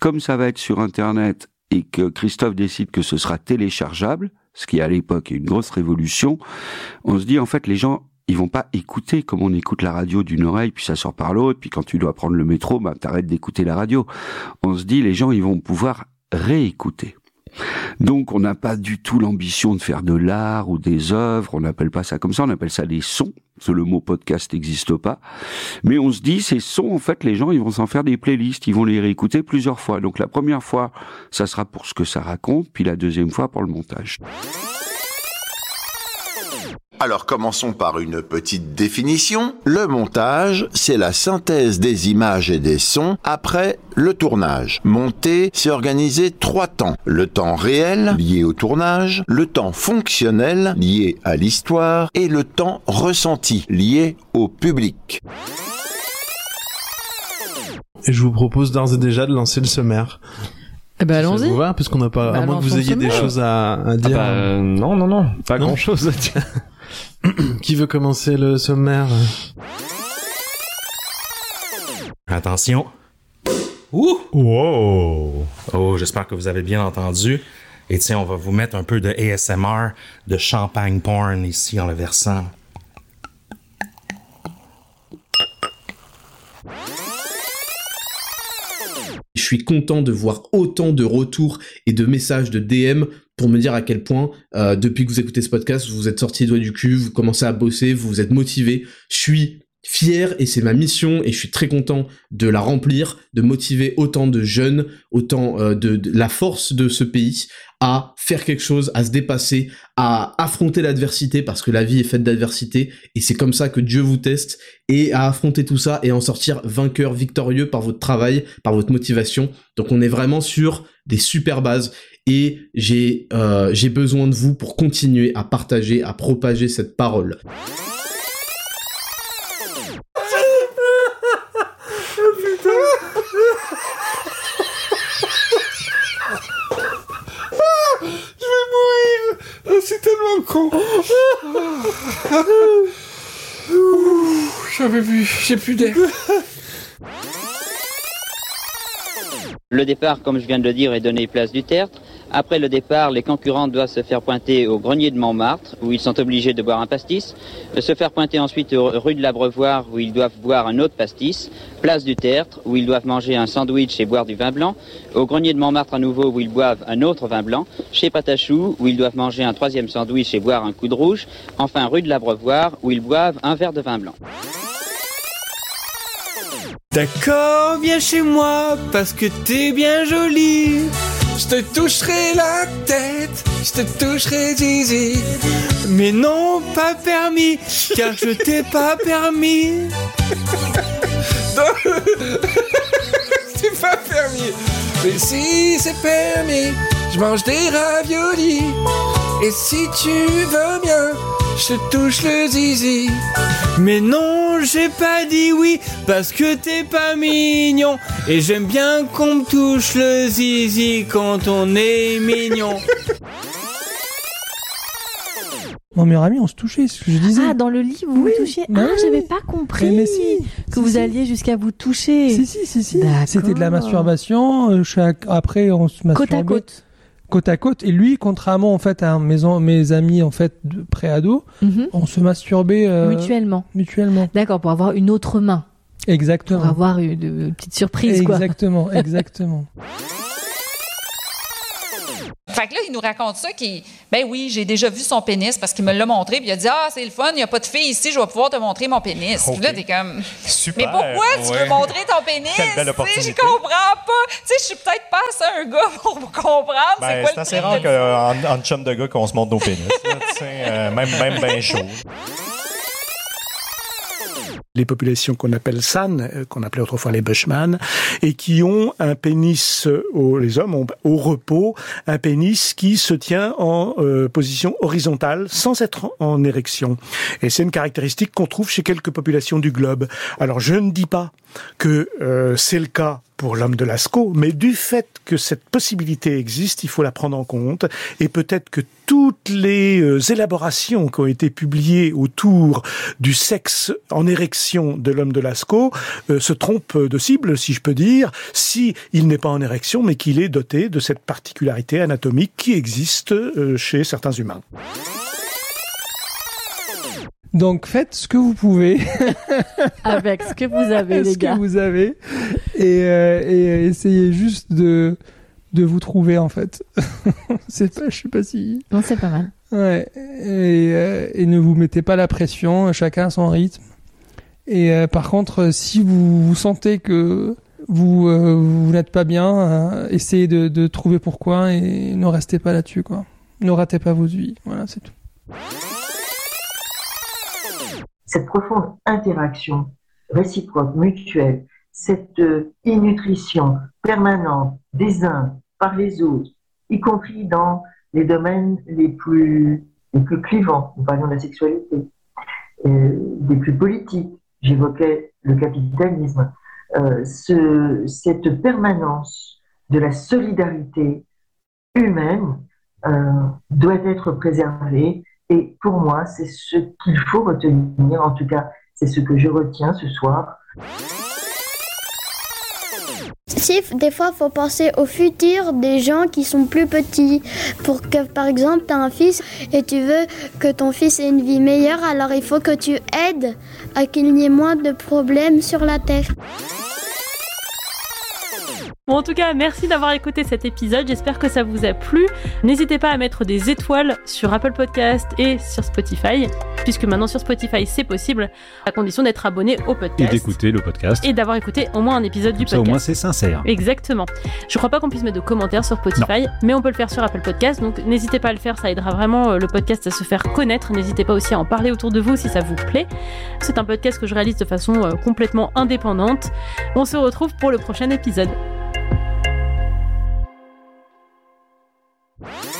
Comme ça va être sur Internet et que Christophe décide que ce sera téléchargeable, ce qui à l'époque est une grosse révolution, on se dit en fait les gens ils vont pas écouter comme on écoute la radio d'une oreille puis ça sort par l'autre puis quand tu dois prendre le métro bah t'arrêtes d'écouter la radio. On se dit les gens ils vont pouvoir réécouter. Donc on n'a pas du tout l'ambition de faire de l'art ou des œuvres, on n'appelle pas ça comme ça, on appelle ça des sons, parce que le mot podcast n'existe pas. Mais on se dit, ces sons, en fait, les gens, ils vont s'en faire des playlists, ils vont les réécouter plusieurs fois. Donc la première fois, ça sera pour ce que ça raconte, puis la deuxième fois pour le montage. Alors commençons par une petite définition. Le montage, c'est la synthèse des images et des sons après le tournage. Monter, c'est organiser trois temps. Le temps réel, lié au tournage, le temps fonctionnel, lié à l'histoire, et le temps ressenti, lié au public. Et je vous propose d'ores et déjà de lancer le sommaire. Eh ben Ça allons-y. vous va Parce qu'on n'a pas, Bah, à moins que vous ayez des choses à, à dire. Bah, euh, non, non, non, pas Non grand chose. Qui veut commencer le sommaire? Attention. Ouh! Wow! Oh, j'espère que vous avez bien entendu. Et tiens, on va vous mettre un peu de ASMR, de champagne porn ici en le versant. Suis content de voir autant de retours et de messages de DM pour me dire à quel point, euh, depuis que vous écoutez ce podcast, vous êtes sorti les doigts du cul, vous commencez à bosser, vous vous êtes motivé. Je suis fier et c'est ma mission et je suis très content de la remplir, de motiver autant de jeunes, autant euh, de, la force de ce pays à faire quelque chose, à se dépasser, à affronter l'adversité parce que la vie est faite d'adversité et c'est comme ça que Dieu vous teste et à affronter tout ça et en sortir vainqueur, victorieux par votre travail, par votre motivation. Donc on est vraiment sur des super bases et j'ai euh, j'ai besoin de vous pour continuer à partager, à propager cette parole. J'avais vu, j'ai plus d'air. Le départ, comme je viens de le dire, est donné place du tertre. Après le départ, les concurrents doivent se faire pointer au grenier de Montmartre, où ils sont obligés de boire un pastis, Euh, se faire pointer ensuite rue de l'Abreuvoir, où ils doivent boire un autre pastis, place du tertre, où ils doivent manger un sandwich et boire du vin blanc, au grenier de Montmartre à nouveau, où ils boivent un autre vin blanc, chez Patachou, où ils doivent manger un troisième sandwich et boire un coup de rouge, enfin rue de l'Abreuvoir, où ils boivent un verre de vin blanc. D'accord, viens chez moi parce que t'es bien jolie. Je te toucherai la tête, je te toucherai zizi. Mais non, pas permis, car je t'ai pas permis. Non, c'est pas permis. Mais si c'est permis, je mange des raviolis. Et si tu veux bien, je te touche le zizi. Mais non, j'ai pas dit oui parce que t'es pas mignon. Et j'aime bien qu'on me touche le zizi quand on est mignon. Mon meilleur ami, on se touchait, c'est ce que je disais. Ah, dans le lit, vous vous touchiez bah Ah, oui. j'avais pas compris Mais, mais si, que si, vous si. alliez jusqu'à vous toucher. Si, si, si, si. D'accord. C'était de la masturbation. euh, chaque... Après, on se masturbait. Côte à côte. Côte à côte. Et lui, contrairement en fait à mes, mes amis en fait de pré-ado, Mhm. on se masturbait euh, Mutuellement. mutuellement. D'accord, pour avoir une autre main. Exactement. Pour avoir une, une petite surprise, quoi. Exactement, exactement. Fait que là, il nous raconte ça qui, ben oui, j'ai déjà vu son pénis parce qu'il me l'a montré, puis il a dit ah c'est le fun, il n'y a pas de fille ici, je vais pouvoir te montrer mon pénis. Puis là t'es comme, Super. mais pourquoi tu veux montrer ton pénis? Je comprends pas. Tu sais, je suis peut-être pas assez un gars pour comprendre. Ben, c'est quoi le assez rare qu'en en chum de gars qu'on se montre nos pénis. là, euh, même même bien chaud. Les populations qu'on appelle San, euh, qu'on appelait autrefois les Bushman, et qui ont un pénis, au, les hommes ont au repos, un pénis qui se tient en euh, position horizontale sans être en, en érection. Et c'est une caractéristique qu'on trouve chez quelques populations du globe. Alors je ne dis pas que euh, c'est le cas pour l'homme de Lascaux, mais du fait que cette possibilité existe, il faut la prendre en compte, et peut-être que toutes les euh, élaborations qui ont été publiées autour du sexe en érection de l'homme de Lascaux euh, se trompent de cible, si je peux dire, si il n'est pas en érection, mais qu'il est doté de cette particularité anatomique qui existe euh, chez certains humains. Donc faites ce que vous pouvez. Avec ce que vous avez, les ce gars. que vous avez. Et, euh, et essayez juste de, de vous trouver, en fait. c'est pas, je sais pas si. Non, c'est pas mal. Ouais. Et, euh, et ne vous mettez pas la pression, chacun à son rythme. Et euh, par contre, si vous, vous sentez que vous, euh, vous n'êtes pas bien, euh, essayez de, de trouver pourquoi et ne restez pas là-dessus, quoi. Ne ratez pas votre vie. Voilà, c'est tout. Cette profonde interaction réciproque, mutuelle, cette euh, nutrition permanente des uns par les autres, y compris dans les domaines les plus, les plus clivants, nous parlions de la sexualité, euh, des plus politiques, j'évoquais le capitalisme, euh, ce, cette permanence de la solidarité humaine euh, doit être préservée et pour moi, c'est ce qu'il faut retenir, en tout cas, c'est ce que je retiens ce soir. Si des fois, faut penser au futur des gens qui sont plus petits. Pour que, par exemple, tu as un fils et tu veux que ton fils ait une vie meilleure, alors il faut que tu aides à qu'il y ait moins de problèmes sur la Terre. Bon, en tout cas, merci d'avoir écouté cet épisode. J'espère que ça vous a plu. N'hésitez pas à mettre des étoiles sur Apple Podcast et sur Spotify, puisque maintenant sur Spotify c'est possible, à condition d'être abonné au Et podcast. d'écouter le podcast. Et d'avoir écouté au moins un épisode du ça, podcast. au moins, c'est sincère. Exactement. Je crois pas qu'on puisse mettre de commentaires sur Spotify, mais on peut le faire sur Apple Podcast. Donc n'hésitez pas à le faire, ça aidera vraiment euh, le podcast à se faire connaître. N'hésitez pas aussi à en parler autour de vous si ça vous plaît. C'est un podcast que je réalise de façon euh, complètement indépendante. On se retrouve pour le prochain épisode. Yeah.